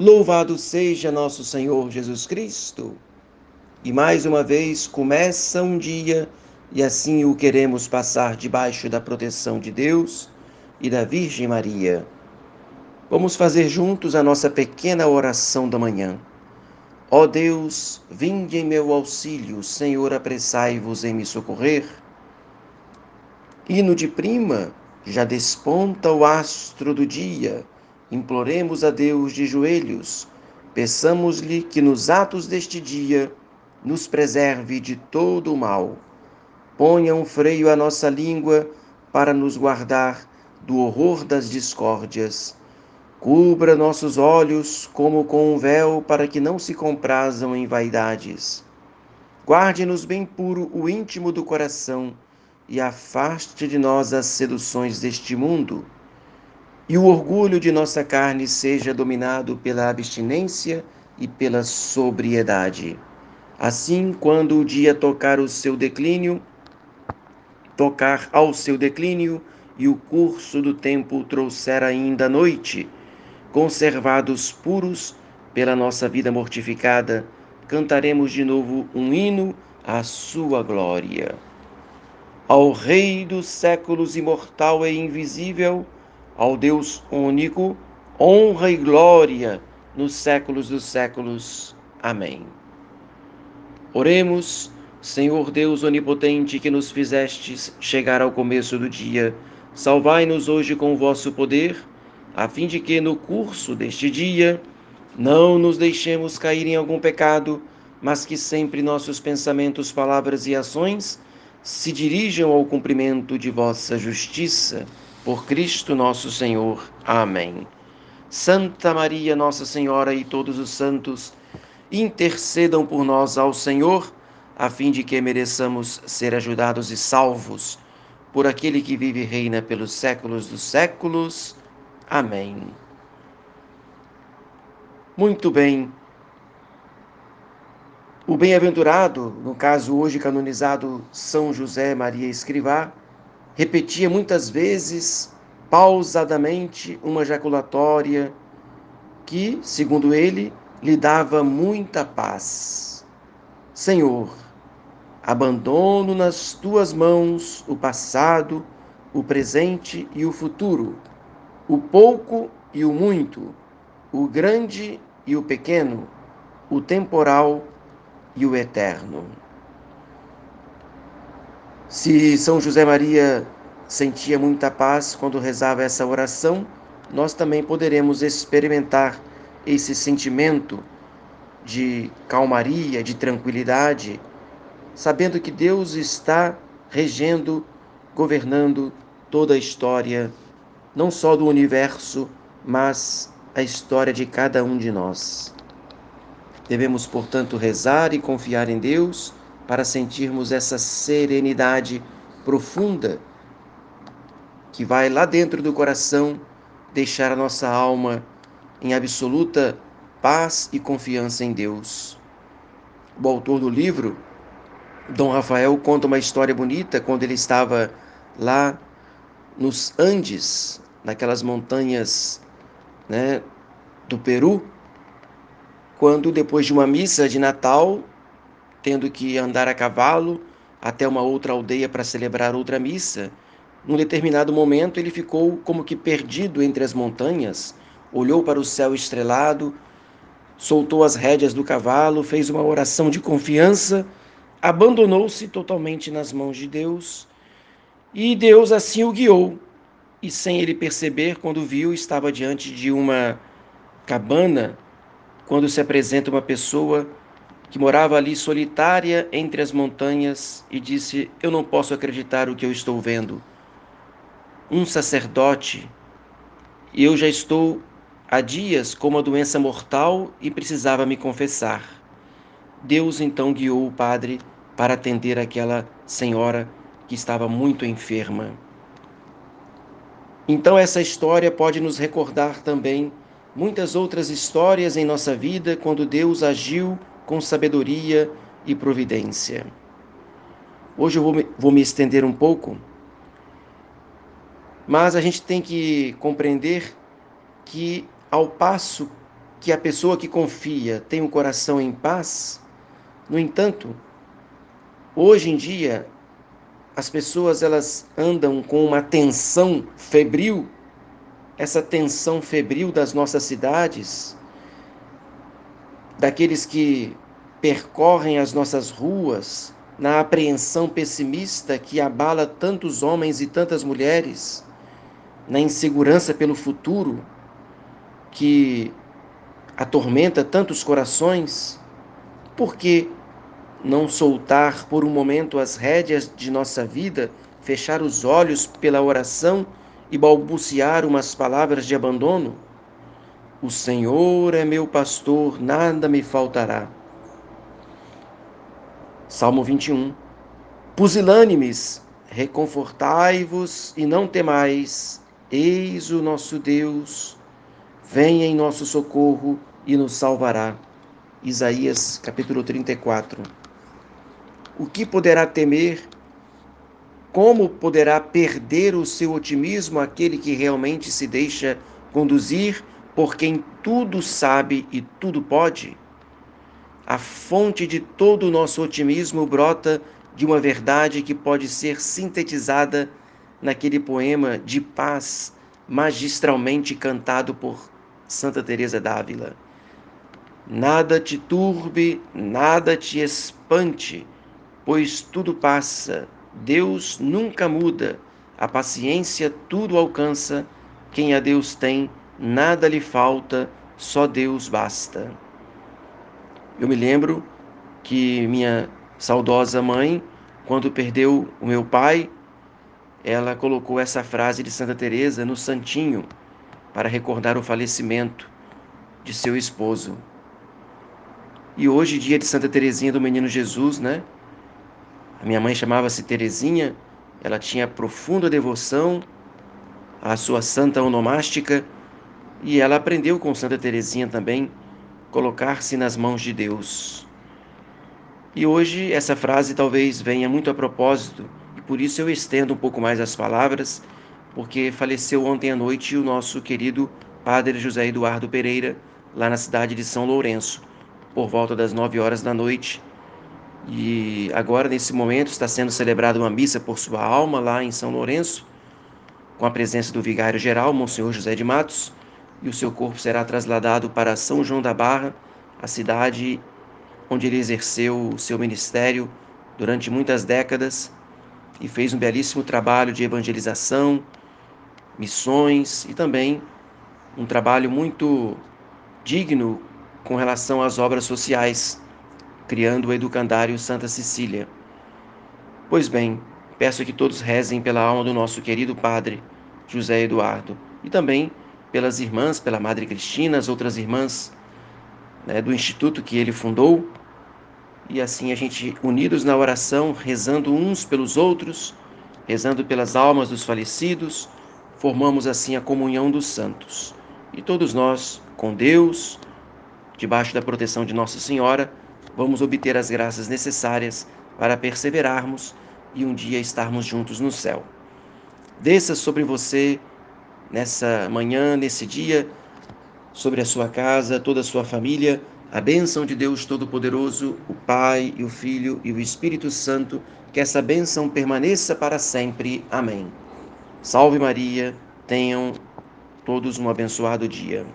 Louvado seja nosso Senhor Jesus Cristo. E mais uma vez começa um dia e assim o queremos passar debaixo da proteção de Deus e da Virgem Maria. Vamos fazer juntos a nossa pequena oração da manhã. Ó Deus, vinde em meu auxílio, Senhor, apressai-vos em me socorrer. Hino de prima, já desponta o astro do dia imploremos a Deus de joelhos, peçamos-lhe que nos atos deste dia nos preserve de todo o mal. Ponha um freio à nossa língua para nos guardar do horror das discórdias. Cubra nossos olhos como com um véu para que não se comprazam em vaidades. Guarde-nos bem puro o íntimo do coração e afaste de nós as seduções deste mundo e o orgulho de nossa carne seja dominado pela abstinência e pela sobriedade. Assim, quando o dia tocar o seu declínio, tocar ao seu declínio e o curso do tempo trouxer ainda a noite, conservados puros pela nossa vida mortificada, cantaremos de novo um hino à sua glória. Ao Rei dos séculos imortal e invisível, ao Deus único, honra e glória nos séculos dos séculos. Amém. Oremos, Senhor Deus onipotente, que nos fizestes chegar ao começo do dia, salvai-nos hoje com o vosso poder, a fim de que no curso deste dia não nos deixemos cair em algum pecado, mas que sempre nossos pensamentos, palavras e ações se dirijam ao cumprimento de vossa justiça por Cristo nosso Senhor. Amém. Santa Maria, Nossa Senhora e todos os santos, intercedam por nós ao Senhor, a fim de que mereçamos ser ajudados e salvos por aquele que vive e reina pelos séculos dos séculos. Amém. Muito bem. O bem-aventurado, no caso hoje canonizado São José Maria Escrivá, repetia muitas vezes, pausadamente, uma jaculatória que, segundo ele, lhe dava muita paz. Senhor, abandono nas tuas mãos o passado, o presente e o futuro, o pouco e o muito, o grande e o pequeno, o temporal e o eterno. Se São José Maria sentia muita paz quando rezava essa oração, nós também poderemos experimentar esse sentimento de calmaria, de tranquilidade, sabendo que Deus está regendo, governando toda a história, não só do universo, mas a história de cada um de nós. Devemos, portanto, rezar e confiar em Deus para sentirmos essa serenidade profunda que vai lá dentro do coração deixar a nossa alma em absoluta paz e confiança em Deus. O autor do livro, Dom Rafael, conta uma história bonita quando ele estava lá nos Andes, naquelas montanhas né, do Peru, quando depois de uma missa de Natal tendo que andar a cavalo até uma outra aldeia para celebrar outra missa. Num determinado momento, ele ficou como que perdido entre as montanhas, olhou para o céu estrelado, soltou as rédeas do cavalo, fez uma oração de confiança, abandonou-se totalmente nas mãos de Deus e Deus assim o guiou. E sem ele perceber, quando viu, estava diante de uma cabana, quando se apresenta uma pessoa que morava ali solitária entre as montanhas, e disse: Eu não posso acreditar o que eu estou vendo. Um sacerdote, e eu já estou há dias com uma doença mortal e precisava me confessar. Deus então guiou o padre para atender aquela senhora que estava muito enferma. Então, essa história pode nos recordar também muitas outras histórias em nossa vida quando Deus agiu com sabedoria e providência. Hoje eu vou me, vou me estender um pouco, mas a gente tem que compreender que, ao passo que a pessoa que confia tem o um coração em paz. No entanto, hoje em dia as pessoas elas andam com uma tensão febril, essa tensão febril das nossas cidades, daqueles que percorrem as nossas ruas na apreensão pessimista que abala tantos homens e tantas mulheres, na insegurança pelo futuro que atormenta tantos corações, por que não soltar por um momento as rédeas de nossa vida, fechar os olhos pela oração e balbuciar umas palavras de abandono? O Senhor é meu pastor, nada me faltará. Salmo 21. Pusilânimes, reconfortai-vos e não temais, eis o nosso Deus, vem em nosso socorro e nos salvará. Isaías capítulo 34. O que poderá temer? Como poderá perder o seu otimismo aquele que realmente se deixa conduzir por quem tudo sabe e tudo pode? A fonte de todo o nosso otimismo brota de uma verdade que pode ser sintetizada naquele poema de paz magistralmente cantado por Santa Teresa d'Ávila. Nada te turbe, nada te espante, pois tudo passa, Deus nunca muda, a paciência tudo alcança, quem a Deus tem, nada lhe falta, só Deus basta. Eu me lembro que minha saudosa mãe, quando perdeu o meu pai, ela colocou essa frase de Santa Teresa no santinho para recordar o falecimento de seu esposo. E hoje, dia de Santa Teresinha do Menino Jesus, né? A minha mãe chamava-se Terezinha, ela tinha profunda devoção à sua santa onomástica e ela aprendeu com Santa Terezinha também colocar-se nas mãos de Deus. E hoje essa frase talvez venha muito a propósito, e por isso eu estendo um pouco mais as palavras, porque faleceu ontem à noite o nosso querido Padre José Eduardo Pereira, lá na cidade de São Lourenço, por volta das nove horas da noite. E agora, nesse momento, está sendo celebrada uma missa por sua alma lá em São Lourenço, com a presença do vigário-geral, Monsenhor José de Matos, e o seu corpo será trasladado para São João da Barra, a cidade onde ele exerceu o seu ministério durante muitas décadas e fez um belíssimo trabalho de evangelização, missões e também um trabalho muito digno com relação às obras sociais criando o educandário Santa Cecília. Pois bem, peço que todos rezem pela alma do nosso querido Padre José Eduardo e também pelas irmãs, pela Madre Cristina, as outras irmãs né, do instituto que ele fundou. E assim a gente, unidos na oração, rezando uns pelos outros, rezando pelas almas dos falecidos, formamos assim a comunhão dos santos. E todos nós, com Deus, debaixo da proteção de Nossa Senhora, vamos obter as graças necessárias para perseverarmos e um dia estarmos juntos no céu. Desça sobre você nessa manhã, nesse dia, sobre a sua casa, toda a sua família, a bênção de Deus Todo-Poderoso, o Pai e o Filho e o Espírito Santo, que essa bênção permaneça para sempre. Amém. Salve Maria, tenham todos um abençoado dia.